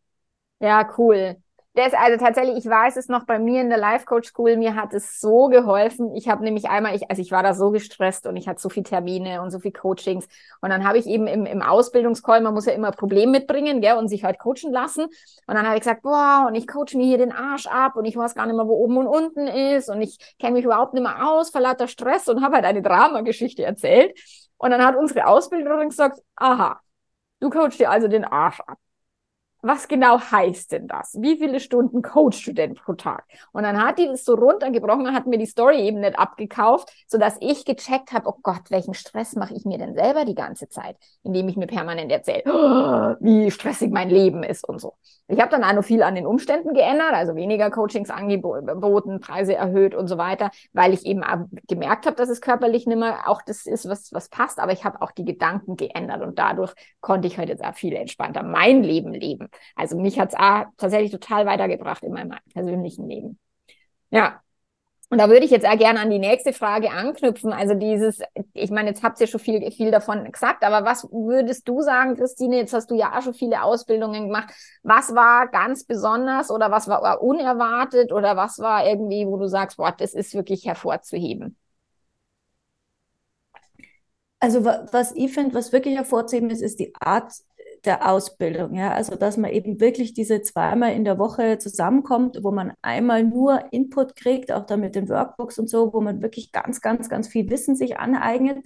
Ja, cool. Das, also tatsächlich, ich weiß es noch bei mir in der Life Coach School, mir hat es so geholfen. Ich habe nämlich einmal, ich, also ich war da so gestresst und ich hatte so viele Termine und so viele Coachings. Und dann habe ich eben im, im Ausbildungscall, man muss ja immer Problem mitbringen, gell, und sich halt coachen lassen. Und dann habe ich gesagt, boah, und ich coach mir hier den Arsch ab und ich weiß gar nicht mehr, wo oben und unten ist und ich kenne mich überhaupt nicht mehr aus, vor lauter Stress und habe halt eine Dramageschichte erzählt. Und dann hat unsere Ausbilderin gesagt, aha, du coachst dir also den Arsch ab. Was genau heißt denn das? Wie viele Stunden coachst du denn pro Tag? Und dann hat die das so runtergebrochen und hat mir die Story eben nicht abgekauft, sodass ich gecheckt habe, oh Gott, welchen Stress mache ich mir denn selber die ganze Zeit, indem ich mir permanent erzähle, oh, wie stressig mein Leben ist und so. Ich habe dann auch noch viel an den Umständen geändert, also weniger Coachings angeboten, Preise erhöht und so weiter, weil ich eben gemerkt habe, dass es körperlich nicht mehr auch das ist, was, was passt, aber ich habe auch die Gedanken geändert und dadurch konnte ich heute sehr viel entspannter mein Leben leben. Also mich hat es tatsächlich total weitergebracht in meinem persönlichen Leben. Ja. Und da würde ich jetzt auch gerne an die nächste Frage anknüpfen. Also dieses, ich meine, jetzt habt ihr schon viel, viel davon gesagt, aber was würdest du sagen, Christine? Jetzt hast du ja auch schon viele Ausbildungen gemacht. Was war ganz besonders oder was war unerwartet oder was war irgendwie, wo du sagst, boah, das ist wirklich hervorzuheben? Also was ich finde, was wirklich hervorzuheben ist, ist die Art der Ausbildung. Ja? Also, dass man eben wirklich diese zweimal in der Woche zusammenkommt, wo man einmal nur Input kriegt, auch dann mit den Workbooks und so, wo man wirklich ganz, ganz, ganz viel Wissen sich aneignet.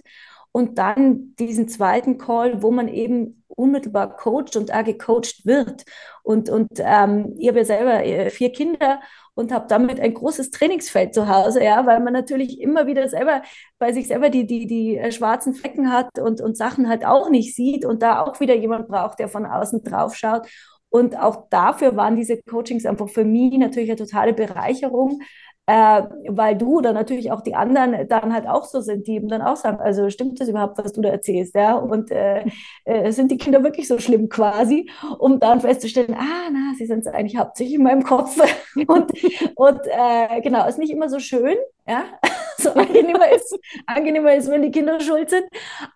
Und dann diesen zweiten Call, wo man eben unmittelbar coacht und auch gecoacht wird. Und, und ähm, ich habe ja selber äh, vier Kinder und habe damit ein großes Trainingsfeld zu Hause, ja, weil man natürlich immer wieder selber bei sich selber die, die, die äh, schwarzen Flecken hat und, und Sachen halt auch nicht sieht und da auch wieder jemand braucht, der von außen drauf schaut. Und auch dafür waren diese Coachings einfach für mich natürlich eine totale Bereicherung, äh, weil du oder natürlich auch die anderen dann halt auch so sind, die eben dann auch sagen, also stimmt das überhaupt, was du da erzählst, ja? Und äh, äh, sind die Kinder wirklich so schlimm quasi, um dann festzustellen, ah, na, sie sind eigentlich hauptsächlich in meinem Kopf (laughs) und, und äh, genau, ist nicht immer so schön, ja, (laughs) so angenehmer ist, angenehmer ist, wenn die Kinder schuld sind.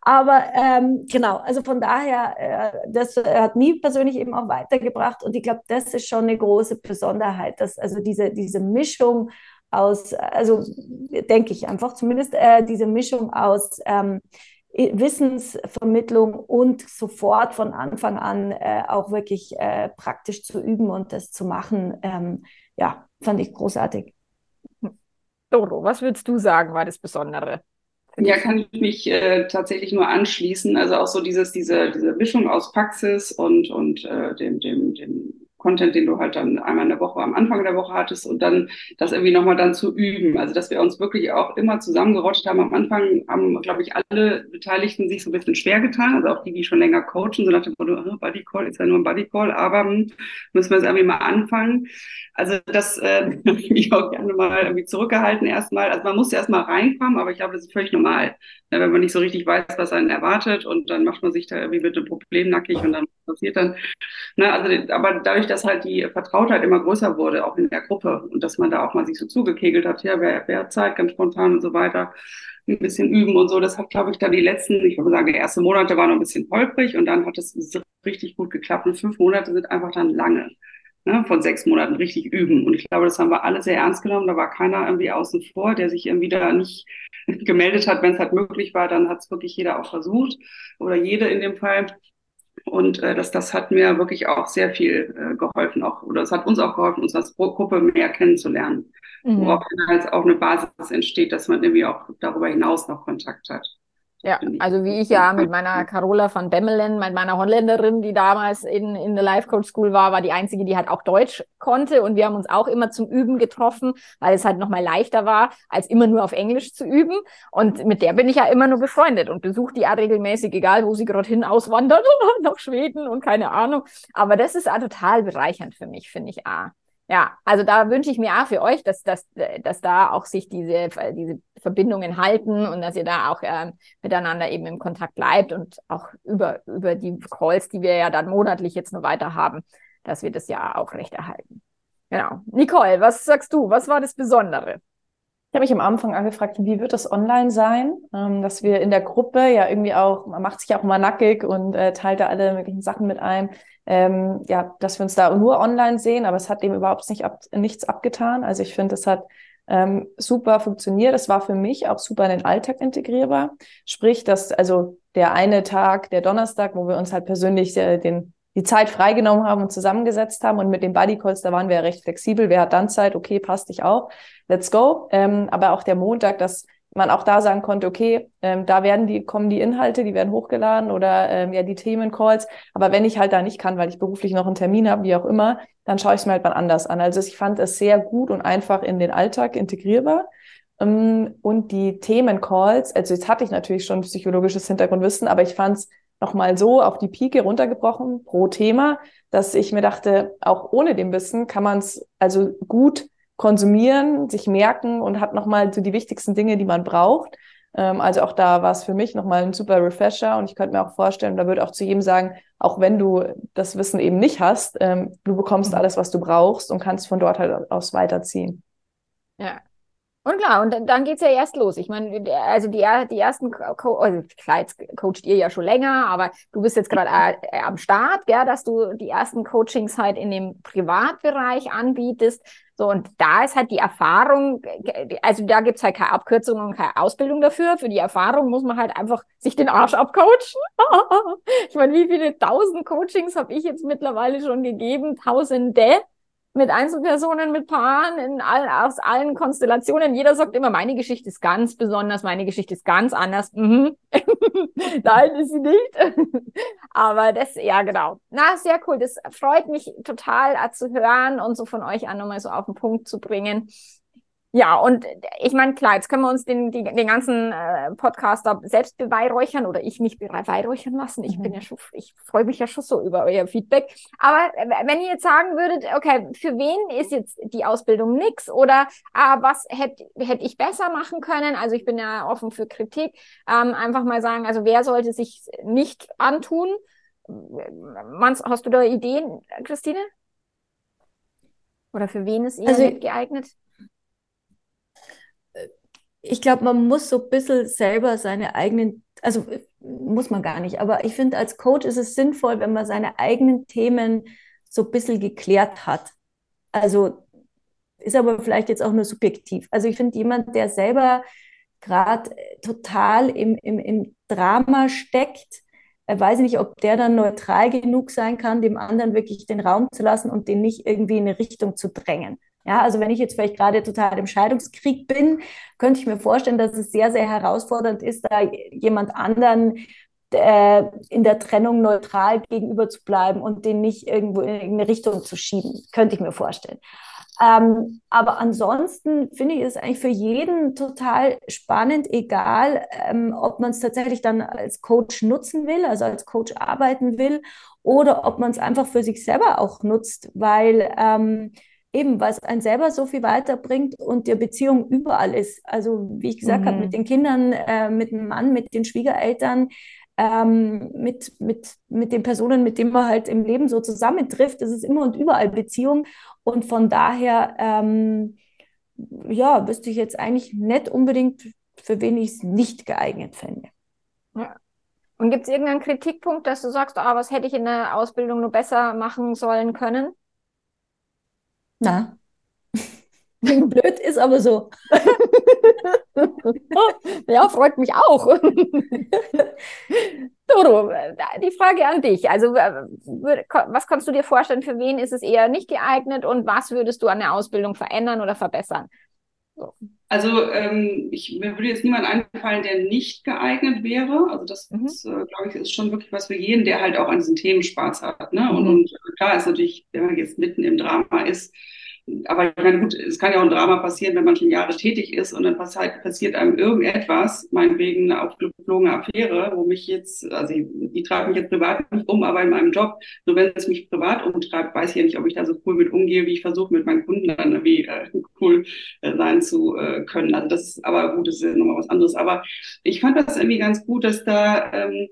Aber ähm, genau, also von daher, äh, das hat mich persönlich eben auch weitergebracht und ich glaube, das ist schon eine große Besonderheit, dass also diese, diese Mischung aus, also denke ich einfach zumindest, äh, diese Mischung aus ähm, Wissensvermittlung und sofort von Anfang an äh, auch wirklich äh, praktisch zu üben und das zu machen, ähm, ja, fand ich großartig. Doro, was würdest du sagen, war das Besondere? Ja, kann ich mich äh, tatsächlich nur anschließen. Also auch so dieses, diese, diese Mischung aus Praxis und, und äh, dem, dem, dem Content, den du halt dann einmal in der Woche am Anfang der Woche hattest und dann das irgendwie nochmal dann zu üben. Also dass wir uns wirklich auch immer zusammengerotscht haben. Am Anfang haben, glaube ich, alle Beteiligten sich so ein bisschen schwer getan. Also auch die, die schon länger coachen, so nach dem Motto, Buddy Call ist ja nur ein Buddy Call, aber hm, müssen wir es irgendwie mal anfangen. Also das äh, (laughs) habe ich auch gerne mal irgendwie zurückgehalten erstmal. Also man muss erstmal reinkommen, aber ich glaube, das ist völlig normal, ja, wenn man nicht so richtig weiß, was einen erwartet und dann macht man sich da irgendwie mit einem Problem nackig und dann passiert dann. Ne, also, aber dadurch, dass halt die Vertrautheit immer größer wurde, auch in der Gruppe und dass man da auch mal sich so zugekegelt hat, ja, wer, wer hat Zeit, ganz spontan und so weiter, ein bisschen üben und so. Das hat, glaube ich, da die letzten, ich würde sagen, die ersten Monate waren noch ein bisschen holprig und dann hat es richtig gut geklappt und fünf Monate sind einfach dann lange ne, von sechs Monaten richtig üben. Und ich glaube, das haben wir alle sehr ernst genommen. Da war keiner irgendwie außen vor, der sich irgendwie da nicht gemeldet hat, wenn es halt möglich war. Dann hat es wirklich jeder auch versucht oder jede in dem Fall. Und äh, das, das hat mir wirklich auch sehr viel äh, geholfen, auch, oder es hat uns auch geholfen, uns als Gruppe mehr kennenzulernen. Mhm. Worauf dann halt auch eine Basis entsteht, dass man irgendwie auch darüber hinaus noch Kontakt hat. Ja, also wie ich ja mit meiner Carola von Bemmelen, mit meiner Holländerin, die damals in, in der Life Coach School war, war die einzige, die halt auch Deutsch konnte. Und wir haben uns auch immer zum Üben getroffen, weil es halt nochmal leichter war, als immer nur auf Englisch zu üben. Und mit der bin ich ja immer nur befreundet und besuche die ja regelmäßig, egal wo sie gerade hin auswandert, (laughs) nach Schweden und keine Ahnung. Aber das ist auch total bereichernd für mich, finde ich. Ah. Ja, also da wünsche ich mir auch für euch, dass, dass, dass da auch sich diese, diese Verbindungen halten und dass ihr da auch äh, miteinander eben im Kontakt bleibt und auch über, über die Calls, die wir ja dann monatlich jetzt nur weiter haben, dass wir das ja auch recht erhalten. Genau. Nicole, was sagst du? Was war das Besondere? Ich habe mich am Anfang angefragt, wie wird das online sein? Ähm, dass wir in der Gruppe ja irgendwie auch, man macht sich ja auch mal nackig und äh, teilt da alle möglichen Sachen mit ein. Ähm, ja, dass wir uns da nur online sehen, aber es hat dem überhaupt nicht ab, nichts abgetan. Also ich finde, es hat ähm, super funktioniert. Es war für mich auch super in den Alltag integrierbar. Sprich, dass also der eine Tag, der Donnerstag, wo wir uns halt persönlich äh, den die Zeit freigenommen haben und zusammengesetzt haben. Und mit den Buddy Calls, da waren wir recht flexibel. Wer hat dann Zeit? Okay, passt dich auch. Let's go. Ähm, aber auch der Montag, dass man auch da sagen konnte, okay, ähm, da werden die, kommen die Inhalte, die werden hochgeladen oder ähm, ja die Themencalls. Aber wenn ich halt da nicht kann, weil ich beruflich noch einen Termin habe, wie auch immer, dann schaue ich es mir halt mal anders an. Also ich fand es sehr gut und einfach in den Alltag integrierbar. Ähm, und die Themencalls, also jetzt hatte ich natürlich schon psychologisches Hintergrundwissen, aber ich fand es nochmal so auf die Pike runtergebrochen pro Thema, dass ich mir dachte, auch ohne dem Wissen kann man es also gut konsumieren, sich merken und hat nochmal so die wichtigsten Dinge, die man braucht. Ähm, also auch da war es für mich nochmal ein super Refresher und ich könnte mir auch vorstellen, da würde auch zu jedem sagen, auch wenn du das Wissen eben nicht hast, ähm, du bekommst mhm. alles, was du brauchst und kannst von dort halt aus weiterziehen. Ja, und klar, und dann, dann geht es ja erst los. Ich meine, also die, die ersten, Co also klar, jetzt coacht ihr ja schon länger, aber du bist jetzt gerade äh, am Start, gell, dass du die ersten Coachings halt in dem Privatbereich anbietest. So, und da ist halt die Erfahrung, also da gibt's halt keine Abkürzung und keine Ausbildung dafür. Für die Erfahrung muss man halt einfach sich den Arsch abcoachen. (laughs) ich meine, wie viele tausend Coachings habe ich jetzt mittlerweile schon gegeben? Tausende mit Einzelpersonen, mit Paaren, in all, aus allen Konstellationen. Jeder sagt immer, meine Geschichte ist ganz besonders, meine Geschichte ist ganz anders. Mhm. (laughs) Nein, ist sie nicht. (laughs) Aber das, ja, genau. Na, sehr cool. Das freut mich total äh, zu hören und so von euch an nochmal so auf den Punkt zu bringen. Ja, und ich meine, klar, jetzt können wir uns den, die, den ganzen äh, Podcast da selbst beweihräuchern oder ich mich beweihräuchern lassen. Ich mhm. bin ja schon, ich freue mich ja schon so über euer Feedback. Aber wenn ihr jetzt sagen würdet, okay, für wen ist jetzt die Ausbildung nix oder ah, was hätte hätt ich besser machen können? Also ich bin ja offen für Kritik. Ähm, einfach mal sagen, also wer sollte sich nicht antun? Mans, hast du da Ideen, Christine? Oder für wen ist ihr also, geeignet? Ich glaube, man muss so ein bisschen selber seine eigenen, also muss man gar nicht, aber ich finde, als Coach ist es sinnvoll, wenn man seine eigenen Themen so ein bisschen geklärt hat. Also ist aber vielleicht jetzt auch nur subjektiv. Also ich finde, jemand, der selber gerade total im, im, im Drama steckt, äh, weiß ich nicht, ob der dann neutral genug sein kann, dem anderen wirklich den Raum zu lassen und den nicht irgendwie in eine Richtung zu drängen. Ja, also wenn ich jetzt vielleicht gerade total im Scheidungskrieg bin, könnte ich mir vorstellen, dass es sehr, sehr herausfordernd ist, da jemand anderen äh, in der Trennung neutral gegenüber zu bleiben und den nicht irgendwo in irgendeine Richtung zu schieben. Könnte ich mir vorstellen. Ähm, aber ansonsten finde ich es eigentlich für jeden total spannend, egal ähm, ob man es tatsächlich dann als Coach nutzen will, also als Coach arbeiten will, oder ob man es einfach für sich selber auch nutzt, weil ähm, eben, was einen selber so viel weiterbringt und die Beziehung überall ist. Also wie ich gesagt mhm. habe, mit den Kindern, äh, mit dem Mann, mit den Schwiegereltern, ähm, mit, mit, mit den Personen, mit denen man halt im Leben so zusammentrifft. Das ist immer und überall Beziehung. Und von daher, ähm, ja, wüsste ich jetzt eigentlich nicht unbedingt, für wen ich es nicht geeignet fände. Ja. Und gibt es irgendeinen Kritikpunkt, dass du sagst, ah, was hätte ich in der Ausbildung nur besser machen sollen können? Na. (laughs) Blöd ist aber so. (laughs) ja, freut mich auch. (laughs) Doro, die Frage an dich. Also, was kannst du dir vorstellen, für wen ist es eher nicht geeignet und was würdest du an der Ausbildung verändern oder verbessern? So. Also, ähm, ich, mir würde jetzt niemand einfallen, der nicht geeignet wäre. Also, das, mhm. äh, glaube ich, ist schon wirklich was für jeden, der halt auch an diesen Themen Spaß hat. Ne? Mhm. Und, und klar ist natürlich, wenn man jetzt mitten im Drama ist, aber ich meine, gut, es kann ja auch ein Drama passieren, wenn man schon Jahre tätig ist und dann passiert, passiert einem irgendetwas, meinetwegen eine aufgeflogene Affäre, wo mich jetzt, also die, die treibt mich jetzt privat nicht um, aber in meinem Job, nur wenn es mich privat umtreibt, weiß ich ja nicht, ob ich da so cool mit umgehe, wie ich versuche, mit meinen Kunden dann irgendwie äh, cool äh, sein zu äh, können. Also das ist aber gut, das ist ja nochmal was anderes. Aber ich fand das irgendwie ganz gut, dass da ähm,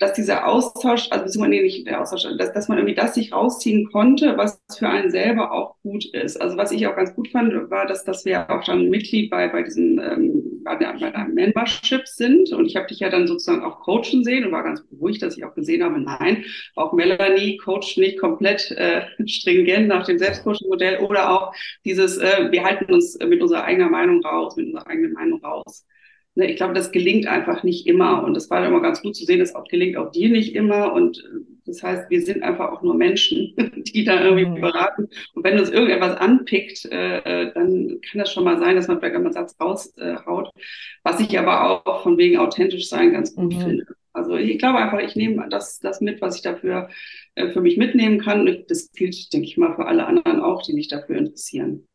dass dieser Austausch, also beziehungsweise nicht der Austausch, dass, dass man irgendwie das sich rausziehen konnte, was für einen selber auch gut ist. Also was ich auch ganz gut fand, war, dass, dass wir auch dann Mitglied bei, bei diesen ähm, bei, der, bei der Membership sind. Und ich habe dich ja dann sozusagen auch coachen sehen und war ganz beruhigt, dass ich auch gesehen habe, nein, auch Melanie coacht nicht komplett äh, stringent nach dem Selbstcoaching-Modell oder auch dieses, äh, wir halten uns mit unserer eigenen Meinung raus, mit unserer eigenen Meinung raus. Ne, ich glaube, das gelingt einfach nicht immer. Und das war immer ganz gut zu sehen, das auch gelingt auch dir nicht immer. Und äh, das heißt, wir sind einfach auch nur Menschen, (laughs) die da irgendwie mhm. beraten. Und wenn uns irgendetwas anpickt, äh, äh, dann kann das schon mal sein, dass man vielleicht einen Satz raushaut. Äh, was ich aber auch von wegen authentisch sein ganz gut mhm. finde. Also ich glaube einfach, ich nehme das, das mit, was ich dafür äh, für mich mitnehmen kann. Und das gilt, denke ich mal, für alle anderen auch, die sich dafür interessieren.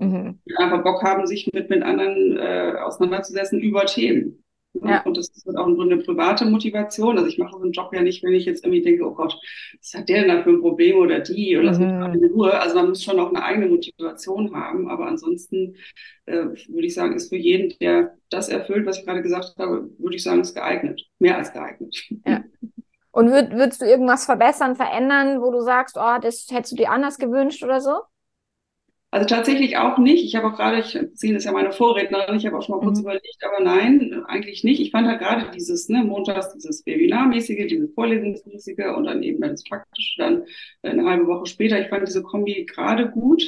Mhm. Einfach Bock haben, sich mit, mit anderen äh, auseinanderzusetzen über Themen. Ja. Und das ist halt auch im Grunde eine private Motivation. Also ich mache so einen Job ja nicht, wenn ich jetzt irgendwie denke, oh Gott, was hat der denn da für ein Problem oder die oder lass mich mal in Ruhe. Also man muss schon auch eine eigene Motivation haben. Aber ansonsten äh, würde ich sagen, ist für jeden, der das erfüllt, was ich gerade gesagt habe, würde ich sagen, ist geeignet. Mehr als geeignet. Ja. Und würd, würdest du irgendwas verbessern, verändern, wo du sagst, oh, das hättest du dir anders gewünscht oder so? Also tatsächlich auch nicht. Ich habe auch gerade, ich sehe das ja meine Vorrednerin, ich habe auch schon mal kurz mhm. überlegt, aber nein, eigentlich nicht. Ich fand halt gerade dieses, ne, montags dieses Webinarmäßige, dieses Vorlesungsmäßige und dann eben das Praktische dann eine halbe Woche später. Ich fand diese Kombi gerade gut.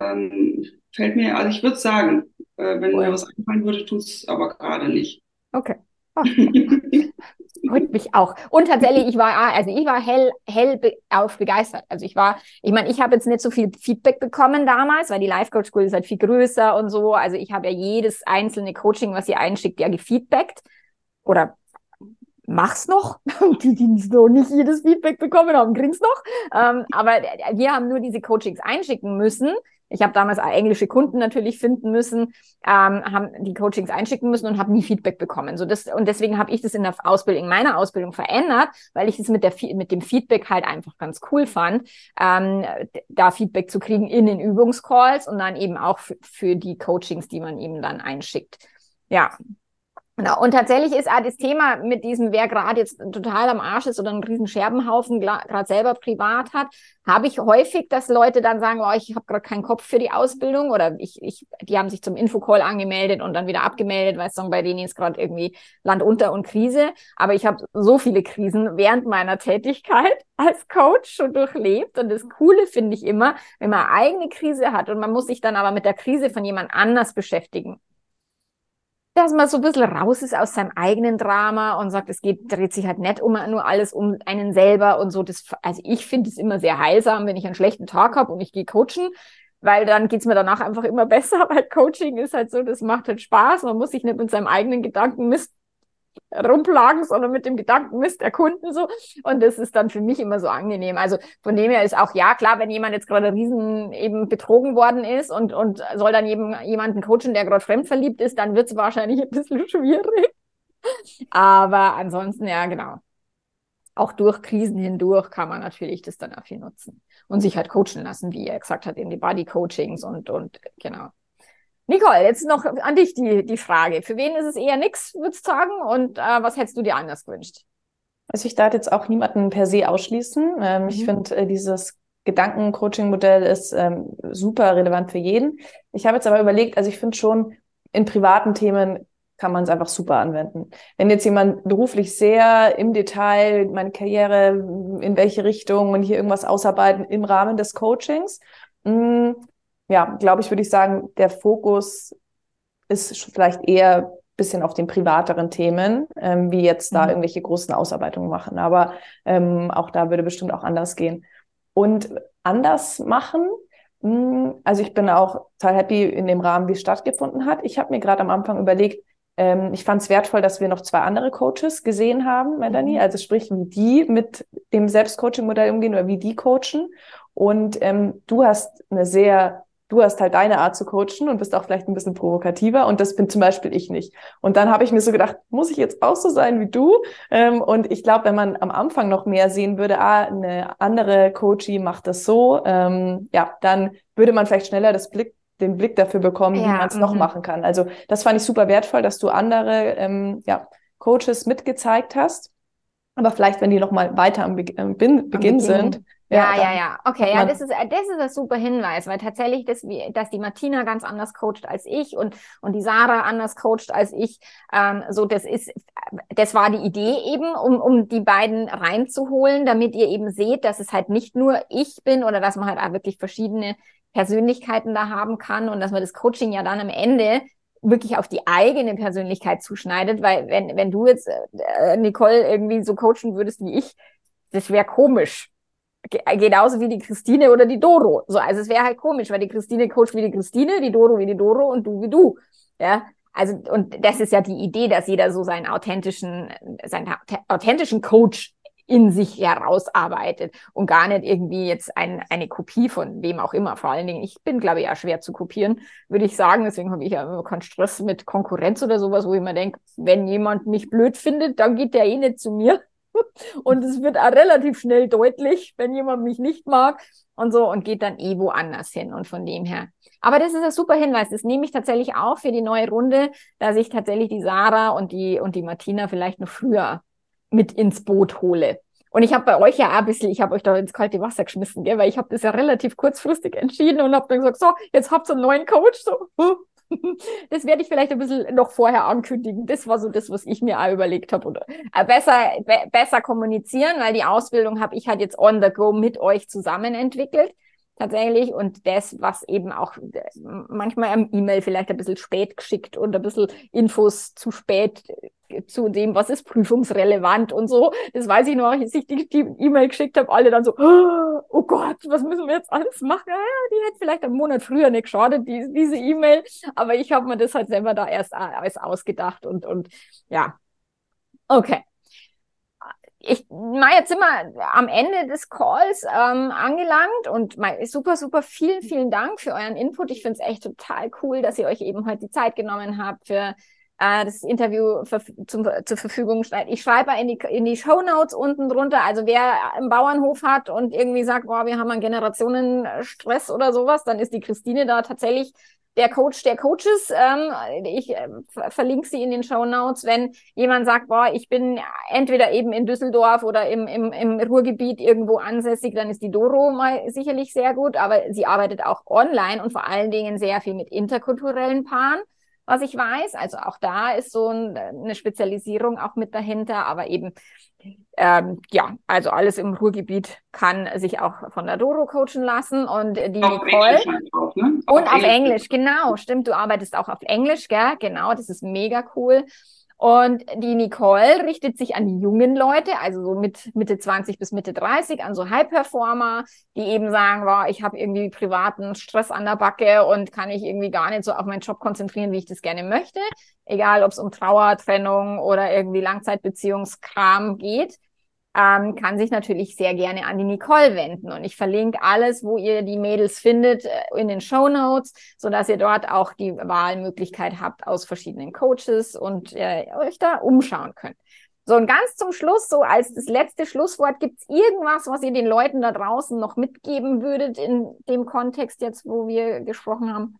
Ähm, fällt mir, also ich würde sagen, äh, wenn mir was einfallen würde, tut es aber gerade nicht. Okay. (laughs) Freut mich auch. Und tatsächlich, ich war, also ich war hell, hell auf begeistert. Also ich war, ich meine, ich habe jetzt nicht so viel Feedback bekommen damals, weil die Life Coach School ist halt viel größer und so. Also ich habe ja jedes einzelne Coaching, was ihr einschickt, ja gefeedbackt. Oder mach's noch. (laughs) die, die noch nicht jedes Feedback bekommen haben, kriegen's noch. Ähm, aber wir haben nur diese Coachings einschicken müssen ich habe damals englische Kunden natürlich finden müssen, ähm, haben die Coachings einschicken müssen und habe nie Feedback bekommen. So das, und deswegen habe ich das in der Ausbildung, in meiner Ausbildung verändert, weil ich es mit, der, mit dem Feedback halt einfach ganz cool fand, ähm, da Feedback zu kriegen in den Übungscalls und dann eben auch für die Coachings, die man eben dann einschickt. Ja, Genau. Und tatsächlich ist auch das Thema mit diesem, wer gerade jetzt total am Arsch ist oder einen riesen Scherbenhaufen gerade selber privat hat, habe ich häufig, dass Leute dann sagen, oh, ich habe gerade keinen Kopf für die Ausbildung oder ich, ich, die haben sich zum Infocall angemeldet und dann wieder abgemeldet, weil es dann bei denen ist gerade irgendwie Land unter und Krise. Aber ich habe so viele Krisen während meiner Tätigkeit (laughs) als Coach schon durchlebt. Und das Coole finde ich immer, wenn man eigene Krise hat und man muss sich dann aber mit der Krise von jemand anders beschäftigen dass man so ein bisschen raus ist aus seinem eigenen Drama und sagt, es geht, dreht sich halt nicht um nur alles um einen selber und so. Das, also ich finde es immer sehr heilsam, wenn ich einen schlechten Tag habe und ich gehe coachen, weil dann geht's mir danach einfach immer (laughs) besser, weil Coaching ist halt so, das macht halt Spaß. Man muss sich nicht mit seinem eigenen Gedanken Mist rumplagen, sondern mit dem Gedanken Mist erkunden so. Und das ist dann für mich immer so angenehm. Also von dem her ist auch, ja, klar, wenn jemand jetzt gerade riesen eben betrogen worden ist und, und soll dann eben jemanden coachen, der gerade fremdverliebt ist, dann wird es wahrscheinlich ein bisschen (laughs) schwierig. Aber ansonsten, ja, genau. Auch durch Krisen hindurch kann man natürlich das dann auch viel nutzen und sich halt coachen lassen, wie er gesagt hat, in die Body Coachings und, und genau. Nicole, jetzt noch an dich die, die Frage. Für wen ist es eher nix, würdest du sagen? Und äh, was hättest du dir anders gewünscht? Also ich darf jetzt auch niemanden per se ausschließen. Ähm, mhm. Ich finde, äh, dieses Gedanken-Coaching-Modell ist ähm, super relevant für jeden. Ich habe jetzt aber überlegt, also ich finde schon, in privaten Themen kann man es einfach super anwenden. Wenn jetzt jemand beruflich sehr im Detail meine Karriere, in welche Richtung und hier irgendwas ausarbeiten im Rahmen des Coachings, mh, mm, ja, glaube ich, würde ich sagen, der Fokus ist vielleicht eher ein bisschen auf den privateren Themen, ähm, wie jetzt da mhm. irgendwelche großen Ausarbeitungen machen. Aber ähm, auch da würde bestimmt auch anders gehen. Und anders machen, mh, hm, also ich bin auch total happy in dem Rahmen, wie es stattgefunden hat. Ich habe mir gerade am Anfang überlegt, ähm, ich fand es wertvoll, dass wir noch zwei andere Coaches gesehen haben, Melanie. Mhm. Also sprich, wie die mit dem Selbstcoaching-Modell umgehen oder wie die coachen. Und ähm, du hast eine sehr du hast halt deine Art zu coachen und bist auch vielleicht ein bisschen provokativer und das bin zum Beispiel ich nicht. Und dann habe ich mir so gedacht, muss ich jetzt auch so sein wie du? Ähm, und ich glaube, wenn man am Anfang noch mehr sehen würde, ah, eine andere Coachie macht das so, ähm, ja, dann würde man vielleicht schneller das Blick den Blick dafür bekommen, ja, wie man es noch mhm. machen kann. Also das fand ich super wertvoll, dass du andere ähm, ja, Coaches mitgezeigt hast. Aber vielleicht, wenn die noch mal weiter am, Be äh, am Beginn, Beginn sind, ja, ja, ja. Okay, ja, das ist, das ist ein super Hinweis, weil tatsächlich, das, dass die Martina ganz anders coacht als ich und, und die Sarah anders coacht als ich, ähm, so, das ist, das war die Idee eben, um, um die beiden reinzuholen, damit ihr eben seht, dass es halt nicht nur ich bin oder dass man halt auch wirklich verschiedene Persönlichkeiten da haben kann und dass man das Coaching ja dann am Ende wirklich auf die eigene Persönlichkeit zuschneidet, weil wenn, wenn du jetzt äh, Nicole irgendwie so coachen würdest wie ich, das wäre komisch. Genauso wie die Christine oder die Doro. So, also es wäre halt komisch, weil die Christine coacht wie die Christine, die Doro wie die Doro und du wie du. Ja, also, und das ist ja die Idee, dass jeder so seinen authentischen, seinen authentischen Coach in sich herausarbeitet und gar nicht irgendwie jetzt ein, eine Kopie von wem auch immer. Vor allen Dingen, ich bin, glaube ich, ja schwer zu kopieren, würde ich sagen. Deswegen habe ich ja immer keinen Stress mit Konkurrenz oder sowas, wo ich mir denke, wenn jemand mich blöd findet, dann geht der eh nicht zu mir. (laughs) Und es wird auch relativ schnell deutlich, wenn jemand mich nicht mag und so und geht dann eh woanders hin. Und von dem her. Aber das ist ein super Hinweis. Das nehme ich tatsächlich auch für die neue Runde, dass ich tatsächlich die Sarah und die, und die Martina vielleicht noch früher mit ins Boot hole. Und ich habe bei euch ja auch ein bisschen, ich habe euch da ins kalte Wasser geschmissen, gell? weil ich habe das ja relativ kurzfristig entschieden und habe dann gesagt, so, jetzt habt ihr einen neuen Coach. So. (laughs) Das werde ich vielleicht ein bisschen noch vorher ankündigen. Das war so das, was ich mir auch überlegt habe. Oder äh, besser, be besser kommunizieren, weil die Ausbildung habe ich halt jetzt on the go mit euch zusammen entwickelt tatsächlich und das, was eben auch äh, manchmal am E-Mail vielleicht ein bisschen spät geschickt und ein bisschen Infos zu spät äh, zu dem, was ist prüfungsrelevant und so. Das weiß ich noch, als ich die E-Mail geschickt habe, alle dann so, oh Gott, was müssen wir jetzt alles machen? Ja, die hätte vielleicht einen Monat früher nicht geschadet, die, diese E-Mail, aber ich habe mir das halt selber da erst alles ausgedacht und, und ja. Okay ich, mal jetzt wir am Ende des Calls ähm, angelangt und mal, super, super vielen, vielen Dank für euren Input. Ich finde es echt total cool, dass ihr euch eben heute die Zeit genommen habt für äh, das Interview für, zum, zur Verfügung stellt. Ich schreibe in die, in die Show Notes unten drunter. Also wer einen Bauernhof hat und irgendwie sagt, boah, wir haben einen Generationenstress oder sowas, dann ist die Christine da tatsächlich der Coach der Coaches. Ähm, ich äh, verlinke sie in den Show Notes. Wenn jemand sagt, boah, ich bin entweder eben in Düsseldorf oder im, im, im Ruhrgebiet irgendwo ansässig, dann ist die Doro mal sicherlich sehr gut. Aber sie arbeitet auch online und vor allen Dingen sehr viel mit interkulturellen Paaren was ich weiß. Also auch da ist so ein, eine Spezialisierung auch mit dahinter, aber eben ähm, ja, also alles im Ruhrgebiet kann sich auch von der Doro coachen lassen und die auf Nicole auch, ne? und auf, auf Englisch. Englisch, genau, stimmt. Du arbeitest auch auf Englisch, gell? Genau, das ist mega cool. Und die Nicole richtet sich an die jungen Leute, also so mit Mitte 20 bis Mitte 30, an so High-Performer, die eben sagen, wow, ich habe irgendwie privaten Stress an der Backe und kann ich irgendwie gar nicht so auf meinen Job konzentrieren, wie ich das gerne möchte. Egal, ob es um Trauer, Trennung oder irgendwie Langzeitbeziehungskram geht ähm, kann sich natürlich sehr gerne an die Nicole wenden. Und ich verlinke alles, wo ihr die Mädels findet, äh, in den Show Notes, sodass ihr dort auch die Wahlmöglichkeit habt aus verschiedenen Coaches und äh, euch da umschauen könnt. So, und ganz zum Schluss, so als das letzte Schlusswort, gibt's irgendwas, was ihr den Leuten da draußen noch mitgeben würdet in dem Kontext jetzt, wo wir gesprochen haben?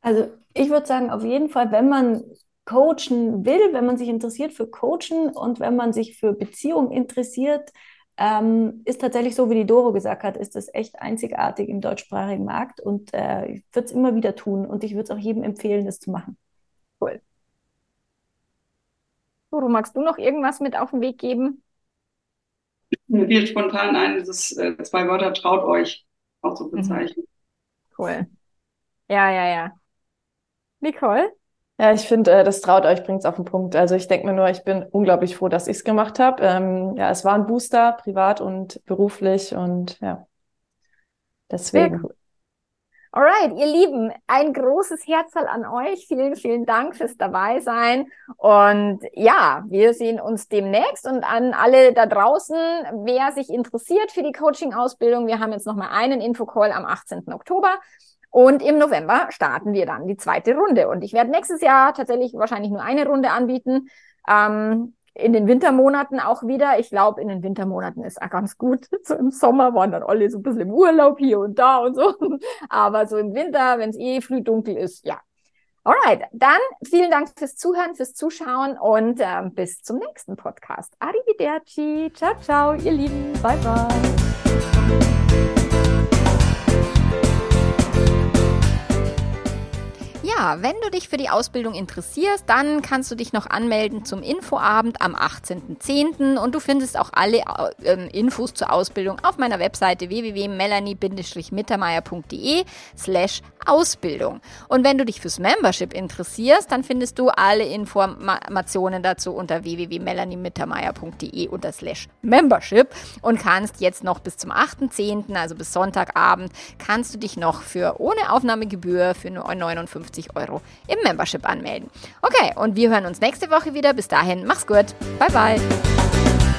Also ich würde sagen, auf jeden Fall, wenn man coachen will, wenn man sich interessiert für Coachen und wenn man sich für Beziehungen interessiert, ähm, ist tatsächlich so, wie die Doro gesagt hat, ist das echt einzigartig im deutschsprachigen Markt und äh, ich würde es immer wieder tun und ich würde es auch jedem empfehlen, das zu machen. Cool. Doro, magst du noch irgendwas mit auf den Weg geben? Mir fiel spontan ein, dieses äh, zwei Wörter traut euch auch zu bezeichnen. Mhm. Cool. Ja, ja, ja. Nicole? Ja, ich finde, äh, das traut euch, bringt es auf den Punkt. Also ich denke mir nur, ich bin unglaublich froh, dass ich es gemacht habe. Ähm, ja, es war ein Booster, privat und beruflich und ja, deswegen. Cool. Alright, ihr Lieben, ein großes Herzal an euch. Vielen, vielen Dank fürs Dabeisein. Und ja, wir sehen uns demnächst und an alle da draußen, wer sich interessiert für die Coaching-Ausbildung. Wir haben jetzt nochmal einen Infocall am 18. Oktober. Und im November starten wir dann die zweite Runde. Und ich werde nächstes Jahr tatsächlich wahrscheinlich nur eine Runde anbieten. Ähm, in den Wintermonaten auch wieder. Ich glaube, in den Wintermonaten ist auch ganz gut. (laughs) So im Sommer waren dann alle so ein bisschen im Urlaub hier und da und so. (laughs) Aber so im Winter, wenn es eh früh dunkel ist, ja. Alright, dann vielen Dank fürs Zuhören, fürs Zuschauen und äh, bis zum nächsten Podcast. Arrivederci. Ciao, ciao, ihr Lieben. Bye, bye. Wenn du dich für die Ausbildung interessierst, dann kannst du dich noch anmelden zum Infoabend am 18.10. und du findest auch alle äh, Infos zur Ausbildung auf meiner Webseite www.melanie-mittermeier.de slash Ausbildung. Und wenn du dich fürs Membership interessierst, dann findest du alle Informationen dazu unter www.melaniemittermeier.de unter slash Membership und kannst jetzt noch bis zum 8.10., also bis Sonntagabend, kannst du dich noch für ohne Aufnahmegebühr für nur 59 Euro im Membership anmelden. Okay, und wir hören uns nächste Woche wieder. Bis dahin, mach's gut. Bye, bye.